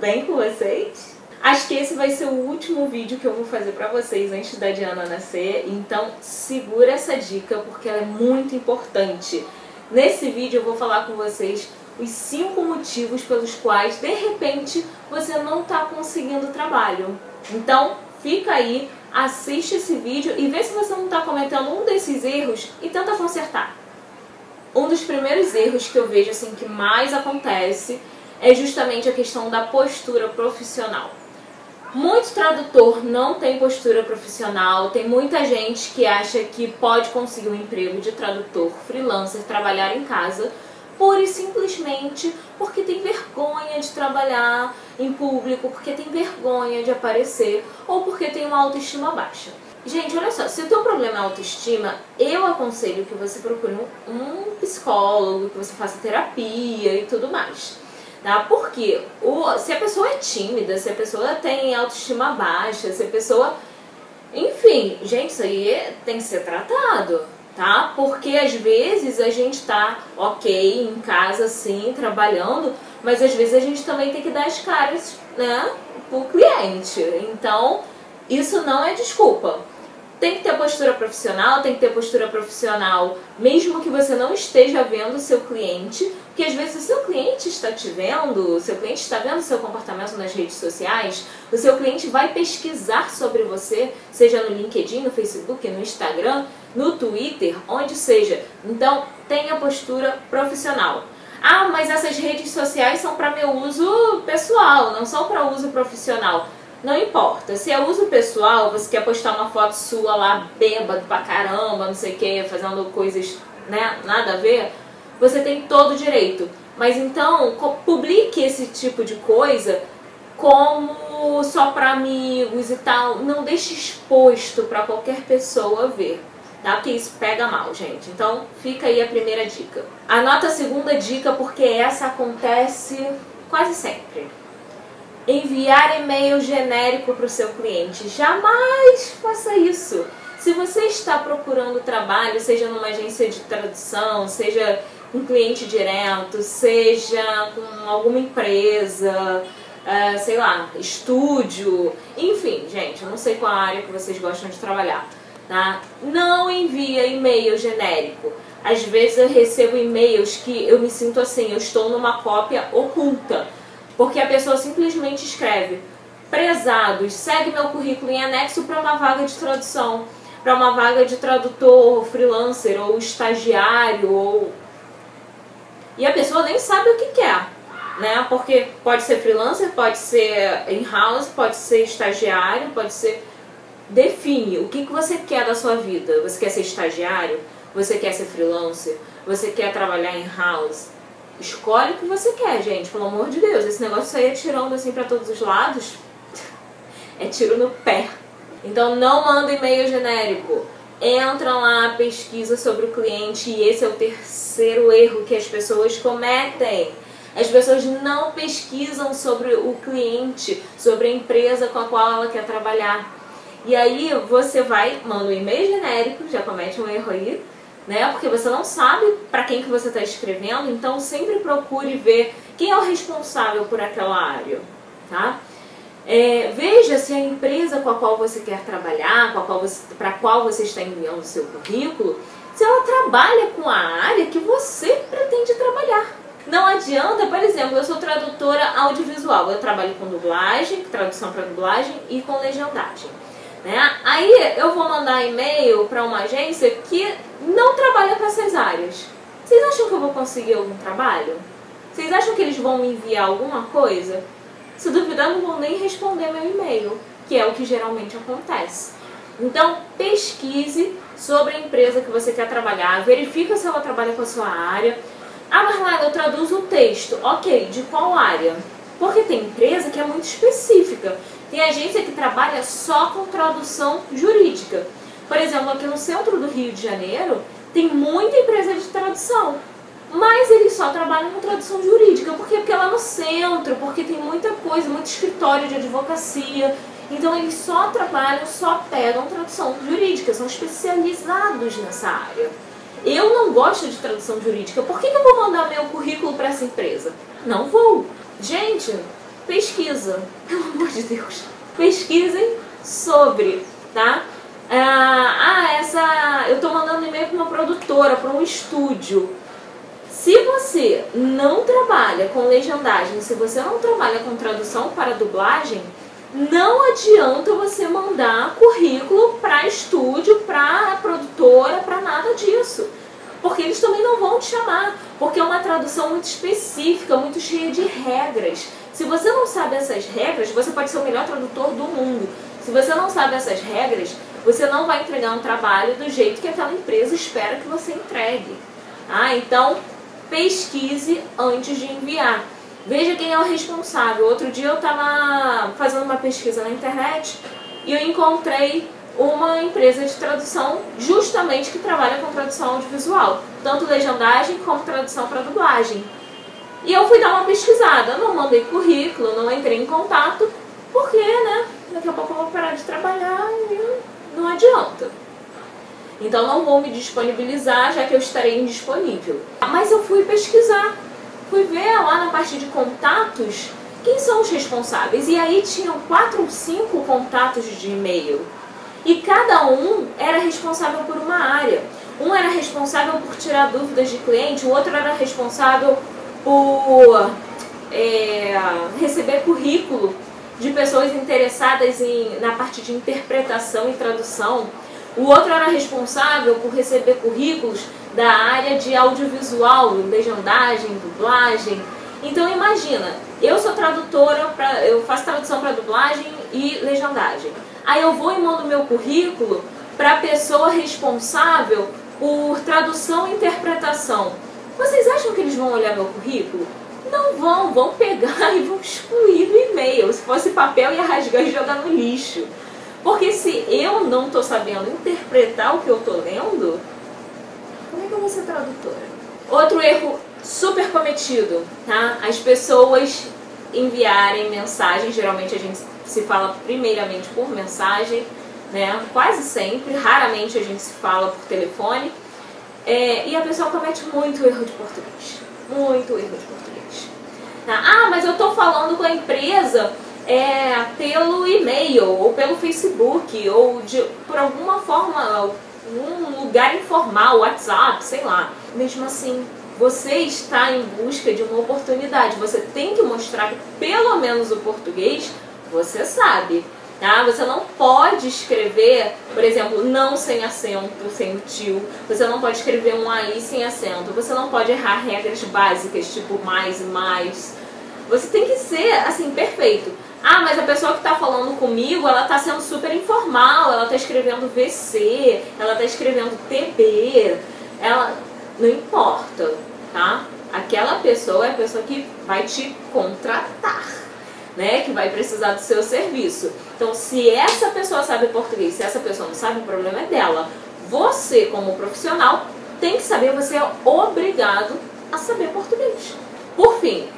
bem com vocês? Acho que esse vai ser o último vídeo que eu vou fazer pra vocês antes da Diana nascer, então segura essa dica porque ela é muito importante. Nesse vídeo eu vou falar com vocês os cinco motivos pelos quais, de repente, você não está conseguindo trabalho. Então, fica aí, assiste esse vídeo e vê se você não está cometendo um desses erros e tenta consertar. Um dos primeiros erros que eu vejo assim que mais acontece é justamente a questão da postura profissional. Muito tradutor não tem postura profissional, tem muita gente que acha que pode conseguir um emprego de tradutor freelancer, trabalhar em casa, pura e simplesmente porque tem vergonha de trabalhar em público, porque tem vergonha de aparecer ou porque tem uma autoestima baixa. Gente, olha só, se o teu problema é autoestima, eu aconselho que você procure um, psicólogo, que você faça terapia e tudo mais. Tá? Porque o, se a pessoa é tímida, se a pessoa tem autoestima baixa, se a pessoa. Enfim, gente, isso aí tem que ser tratado, tá? Porque às vezes a gente tá ok em casa, sim, trabalhando, mas às vezes a gente também tem que dar as caras, né, pro cliente. Então, isso não é desculpa. Tem que ter postura profissional, tem que ter postura profissional, mesmo que você não esteja vendo o seu cliente, porque às vezes o seu cliente está te vendo, o seu cliente está vendo o seu comportamento nas redes sociais, o seu cliente vai pesquisar sobre você, seja no LinkedIn, no Facebook, no Instagram, no Twitter, onde seja. Então, tenha postura profissional. Ah, mas essas redes sociais são para meu uso pessoal, não são para uso profissional. Não importa. Se é uso pessoal, você quer postar uma foto sua lá bêbado pra caramba, não sei o que, fazendo coisas, né, nada a ver, você tem todo o direito. Mas então, publique esse tipo de coisa como só para amigos e tal. Não deixe exposto para qualquer pessoa ver. Tá? Porque isso pega mal, gente. Então, fica aí a primeira dica. Anota a segunda dica, porque essa acontece quase sempre enviar e-mail genérico para o seu cliente. Jamais faça isso. Se você está procurando trabalho, seja numa agência de tradução, seja um cliente direto, seja com alguma empresa, uh, sei lá, estúdio, enfim, gente, eu não sei qual área que vocês gostam de trabalhar, tá? Não envia e-mail genérico. Às vezes eu recebo e-mails que eu me sinto assim, eu estou numa cópia oculta porque a pessoa simplesmente escreve: Prezados, segue meu currículo em anexo para uma vaga de tradução, para uma vaga de tradutor, freelancer ou estagiário ou e a pessoa nem sabe o que quer, né? Porque pode ser freelancer, pode ser in-house, pode ser estagiário, pode ser define o que, que você quer da sua vida. Você quer ser estagiário? Você quer ser freelancer? Você quer trabalhar em house? Escolhe o que você quer, gente, pelo amor de Deus. Esse negócio aí é tirando assim para todos os lados. é tiro no pé. Então não manda e-mail genérico. Entra lá, pesquisa sobre o cliente e esse é o terceiro erro que as pessoas cometem. As pessoas não pesquisam sobre o cliente, sobre a empresa com a qual ela quer trabalhar. E aí você vai, manda um e-mail genérico, já comete um erro aí, né? Porque você não sabe para quem que você está escrevendo, então sempre procure ver quem é o responsável por aquela área, tá? É, veja se a empresa com a qual você quer trabalhar, para qual, qual você está enviando o seu currículo, se ela trabalha com a área que você pretende trabalhar. Não adianta, por exemplo, eu sou tradutora audiovisual, eu trabalho com dublagem, tradução para dublagem e com legendagem. Né? Aí eu vou mandar e-mail para uma agência que não trabalha com essas áreas. Vocês acham que eu vou conseguir algum trabalho? Vocês acham que eles vão me enviar alguma coisa? Se duvidar, não vão nem responder meu e-mail, que é o que geralmente acontece. Então, pesquise sobre a empresa que você quer trabalhar, verifica se ela trabalha com a sua área. Ah, Marlene, eu traduzo o texto. Ok, de qual área? Porque tem empresa que é muito específica. Tem agência que trabalha só com tradução jurídica. Por exemplo, aqui no centro do Rio de Janeiro, tem muita empresa de tradução. Mas eles só trabalham com tradução jurídica. Por quê? Porque é lá no centro, porque tem muita coisa, muito escritório de advocacia. Então eles só trabalham, só pegam tradução jurídica, são especializados nessa área. Eu não gosto de tradução jurídica, por que, que eu vou mandar meu currículo para essa empresa? Não vou. Gente, pesquisa, pelo amor de Deus. Pesquisem sobre, tá? Ah, ah essa. Eu tô mandando e-mail para uma produtora, para um estúdio. Se você não trabalha com legendagem, se você não trabalha com tradução para dublagem, não adianta você mandar currículo para estúdio, para produtora, para nada disso. Porque eles também não vão te chamar, porque é uma tradução muito específica, muito cheia de regras. Se você não sabe essas regras, você pode ser o melhor tradutor do mundo. Se você não sabe essas regras, você não vai entregar um trabalho do jeito que aquela empresa espera que você entregue. Ah, então pesquise antes de enviar. Veja quem é o responsável. Outro dia eu estava fazendo uma pesquisa na internet e eu encontrei uma empresa de tradução justamente que trabalha com tradução audiovisual, tanto legendagem como tradução para dublagem. E eu fui dar uma pesquisada, não mandei currículo, não entrei em contato, porque, né, daqui a pouco eu vou parar de trabalhar e não adianta. Então não vou me disponibilizar, já que eu estarei indisponível. Mas eu fui pesquisar, fui ver lá na parte de contatos quem são os responsáveis. E aí tinham quatro ou cinco contatos de e-mail. E cada um era responsável por uma área. Um era responsável por tirar dúvidas de cliente, o outro era responsável por é, receber currículo de pessoas interessadas em, na parte de interpretação e tradução. O outro era responsável por receber currículos da área de audiovisual, legendagem, dublagem. Então imagina, eu sou tradutora, pra, eu faço tradução para dublagem e legendagem. Aí eu vou e mando meu currículo para a pessoa responsável por tradução e interpretação. Vocês acham que eles vão olhar meu currículo? Não vão, vão pegar e vão excluir do e-mail. Se fosse papel, ia rasgar e jogar no lixo. Porque se eu não estou sabendo interpretar o que eu estou lendo, como é que eu vou ser tradutora? Outro erro super cometido, tá? As pessoas enviarem mensagens, geralmente a gente se fala primeiramente por mensagem, né? Quase sempre, raramente a gente se fala por telefone. É, e a pessoa comete muito erro de português. Muito erro de português. Tá? Ah, mas eu estou falando com a empresa é, pelo e-mail, ou pelo Facebook, ou de, por alguma forma, um lugar informal, WhatsApp, sei lá. Mesmo assim, você está em busca de uma oportunidade. Você tem que mostrar que pelo menos o português você sabe. Tá? Você não pode escrever, por exemplo, não sem acento, sem o tio. Você não pode escrever um aí sem acento. Você não pode errar regras básicas, tipo mais e mais. Você tem que ser, assim, perfeito. Ah, mas a pessoa que está falando comigo, ela está sendo super informal, ela está escrevendo VC, ela está escrevendo TB, ela não importa, tá? Aquela pessoa é a pessoa que vai te contratar, né? Que vai precisar do seu serviço. Então, se essa pessoa sabe português, se essa pessoa não sabe, o problema é dela. Você, como profissional, tem que saber, você é obrigado a saber português. Por fim,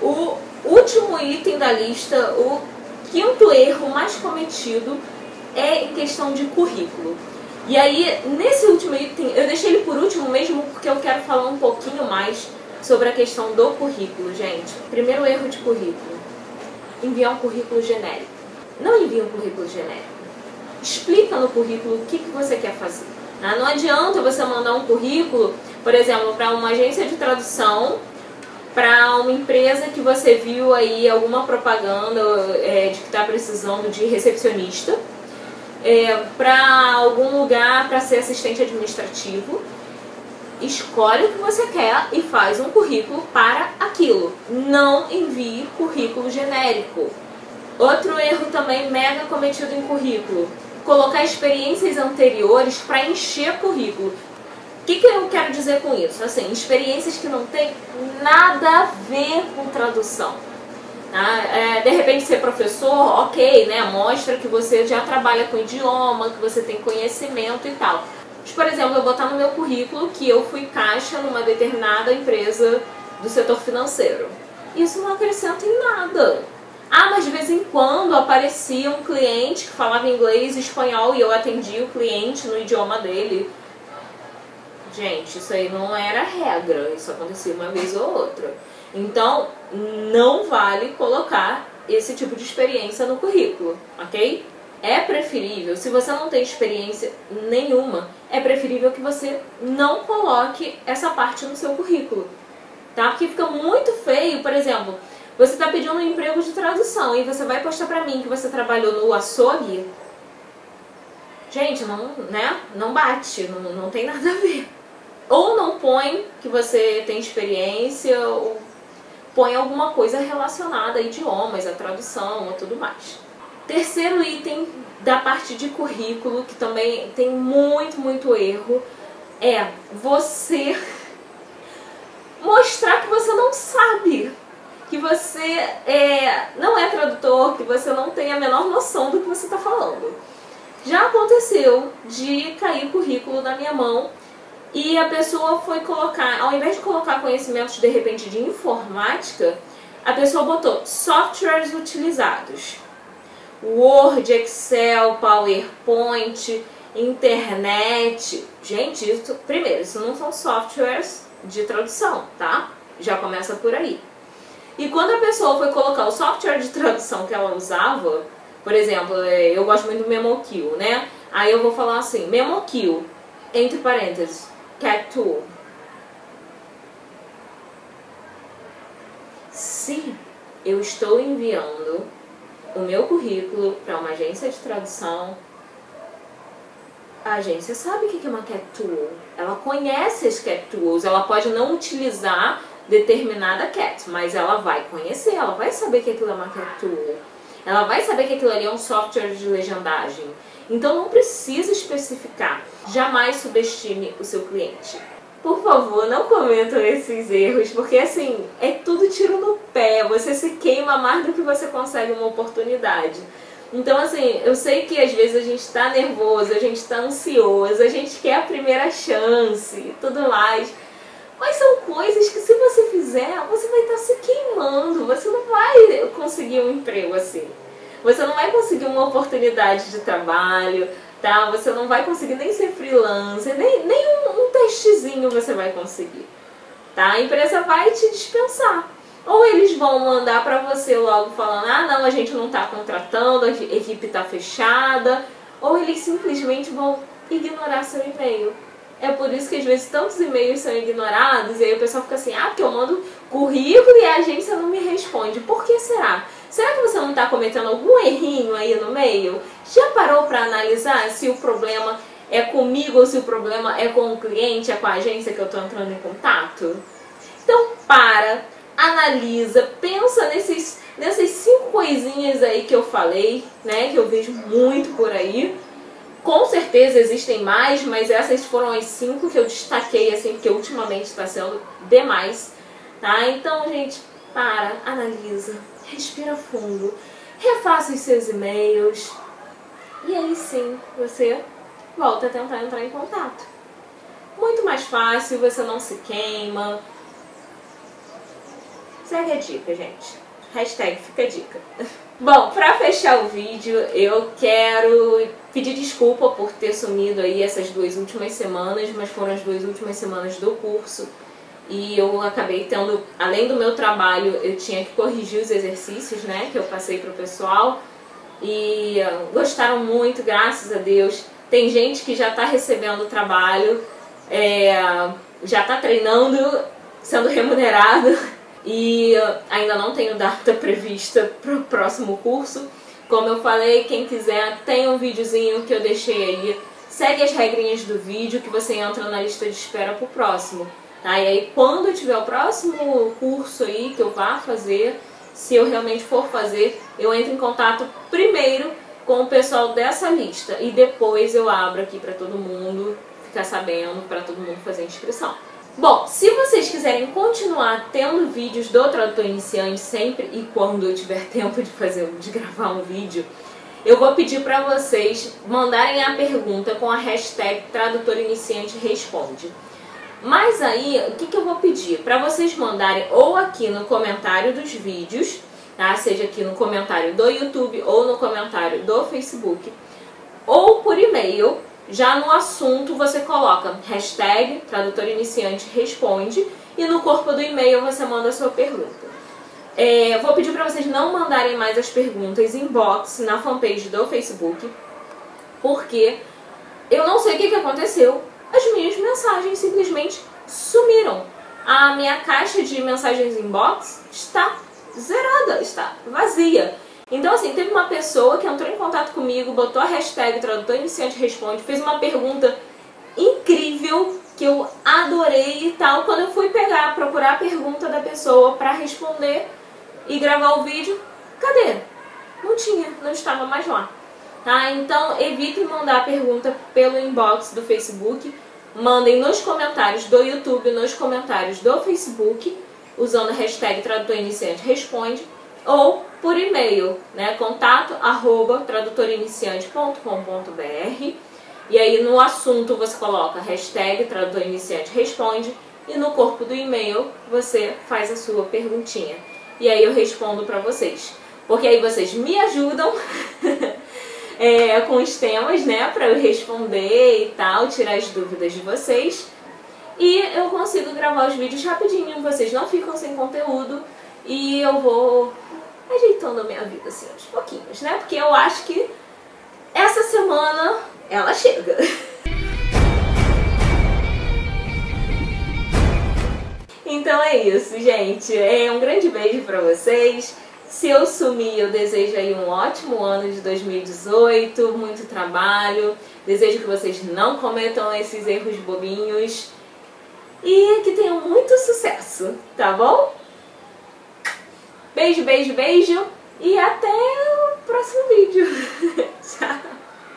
o último item da lista, o quinto erro mais cometido é em questão de currículo. E aí, nesse último item, eu deixei ele por último mesmo porque eu quero falar um pouquinho mais sobre a questão do currículo, gente. Primeiro erro de currículo: enviar um currículo genérico. Não envie um currículo genérico. Explica no currículo o que, que você quer fazer. Ah, não adianta você mandar um currículo, por exemplo, para uma agência de tradução para uma empresa que você viu aí alguma propaganda é, de que está precisando de recepcionista, é, para algum lugar para ser assistente administrativo, escolhe o que você quer e faz um currículo para aquilo. Não envie currículo genérico. Outro erro também mega cometido em currículo: colocar experiências anteriores para encher currículo. O que, que eu quero dizer com isso? Assim, experiências que não tem nada a ver com tradução. Tá? É, de repente ser professor, ok, né? Mostra que você já trabalha com idioma, que você tem conhecimento e tal. Mas, por exemplo, eu botar no meu currículo que eu fui caixa numa determinada empresa do setor financeiro. Isso não acrescenta em nada. Ah, mas de vez em quando aparecia um cliente que falava inglês e espanhol e eu atendia o cliente no idioma dele. Gente, isso aí não era regra, isso acontecia uma vez ou outra. Então, não vale colocar esse tipo de experiência no currículo, ok? É preferível, se você não tem experiência nenhuma, é preferível que você não coloque essa parte no seu currículo, tá? Porque fica muito feio, por exemplo, você está pedindo um emprego de tradução e você vai postar pra mim que você trabalhou no açougue. Gente, não, né? Não bate, não, não tem nada a ver. Ou não põe que você tem experiência, ou põe alguma coisa relacionada a idiomas, a tradução ou tudo mais. Terceiro item da parte de currículo, que também tem muito, muito erro, é você mostrar que você não sabe, que você é, não é tradutor, que você não tem a menor noção do que você está falando. Já aconteceu de cair currículo na minha mão e a pessoa foi colocar, ao invés de colocar conhecimentos de repente de informática, a pessoa botou softwares utilizados. Word, Excel, PowerPoint, internet. Gente, isso, primeiro, isso não são softwares de tradução, tá? Já começa por aí. E quando a pessoa foi colocar o software de tradução que ela usava, por exemplo, é, eu gosto muito do MemoQ, né? Aí eu vou falar assim, MemoQ, entre parênteses, Cat Tool. Se eu estou enviando o meu currículo para uma agência de tradução, a agência sabe o que é uma Cat Tool. Ela conhece as Cat Tools. Ela pode não utilizar determinada Cat, mas ela vai conhecer, ela vai saber que aquilo é uma Cat Tool. Ela vai saber que aquilo ali é um software de legendagem. Então não precisa especificar. Jamais subestime o seu cliente. Por favor, não cometam esses erros, porque assim, é tudo tiro no pé. Você se queima mais do que você consegue uma oportunidade. Então, assim, eu sei que às vezes a gente está nervoso, a gente está ansioso, a gente quer a primeira chance e tudo mais. Mas são coisas que se você fizer, você vai estar tá se queimando, você não vai conseguir um emprego assim. Você não vai conseguir uma oportunidade de trabalho, tá? Você não vai conseguir nem ser freelancer, nem, nem um, um testezinho você vai conseguir, tá? A empresa vai te dispensar. Ou eles vão mandar para você logo falando, ah não, a gente não está contratando, a equipe está fechada, ou eles simplesmente vão ignorar seu e-mail. É por isso que às vezes tantos e-mails são ignorados e aí o pessoal fica assim, ah, porque eu mando currículo e a agência não me responde. Por que será? Será que você não está cometendo algum errinho aí no meio? Já parou para analisar se o problema é comigo ou se o problema é com o cliente, é com a agência que eu estou entrando em contato? Então para, analisa, pensa nesses, nessas cinco coisinhas aí que eu falei, né, que eu vejo muito por aí com certeza existem mais, mas essas foram as cinco que eu destaquei, assim, porque ultimamente está sendo demais, tá? Então, gente, para, analisa, respira fundo, refaça os seus e-mails e aí sim você volta a tentar entrar em contato. Muito mais fácil, você não se queima. Segue a dica, gente. Hashtag fica a dica. Bom, pra fechar o vídeo, eu quero pedir desculpa por ter sumido aí essas duas últimas semanas, mas foram as duas últimas semanas do curso e eu acabei tendo, além do meu trabalho, eu tinha que corrigir os exercícios, né, que eu passei pro pessoal e gostaram muito, graças a Deus. Tem gente que já está recebendo o trabalho, é, já está treinando, sendo remunerado e ainda não tenho data prevista para o próximo curso. Como eu falei, quem quiser tem um videozinho que eu deixei aí. Segue as regrinhas do vídeo que você entra na lista de espera para o próximo. Tá? E aí quando eu tiver o próximo curso aí que eu vá fazer, se eu realmente for fazer, eu entro em contato primeiro com o pessoal dessa lista e depois eu abro aqui para todo mundo ficar sabendo, para todo mundo fazer inscrição. Bom, se vocês quiserem continuar tendo vídeos do tradutor iniciante sempre e quando eu tiver tempo de fazer, de gravar um vídeo, eu vou pedir para vocês mandarem a pergunta com a hashtag tradutor iniciante responde. Mas aí, o que, que eu vou pedir? Para vocês mandarem ou aqui no comentário dos vídeos, tá? seja aqui no comentário do YouTube ou no comentário do Facebook, ou por e-mail, já no assunto você coloca hashtag tradutor iniciante responde e no corpo do e-mail você manda a sua pergunta. É, vou pedir para vocês não mandarem mais as perguntas inbox na fanpage do Facebook, porque eu não sei o que, que aconteceu. As minhas mensagens simplesmente sumiram. A minha caixa de mensagens inbox está zerada, está vazia. Então, assim, teve uma pessoa que entrou em contato comigo, botou a hashtag Tradutor Iniciante Responde, fez uma pergunta incrível que eu adorei e tal. Quando eu fui pegar, procurar a pergunta da pessoa para responder e gravar o vídeo, cadê? Não tinha, não estava mais lá. Tá? Então, evite mandar pergunta pelo inbox do Facebook. Mandem nos comentários do YouTube, nos comentários do Facebook, usando a hashtag Tradutor Iniciante Responde, ou por e-mail, né? contato arroba tradutoriniciante.com.br e aí no assunto você coloca hashtag Tradutor Iniciante Responde e no corpo do e-mail você faz a sua perguntinha. E aí eu respondo para vocês. Porque aí vocês me ajudam é, com os temas, né, para eu responder e tal, tirar as dúvidas de vocês. E eu consigo gravar os vídeos rapidinho, vocês não ficam sem conteúdo e eu vou ajeitando a minha vida assim aos pouquinhos, né? Porque eu acho que essa semana ela chega. Então é isso, gente. É um grande beijo para vocês. Se eu sumir, eu desejo aí um ótimo ano de 2018, muito trabalho. Desejo que vocês não cometam esses erros bobinhos e que tenham muito sucesso, tá bom? Beijo, beijo, beijo e até o próximo vídeo.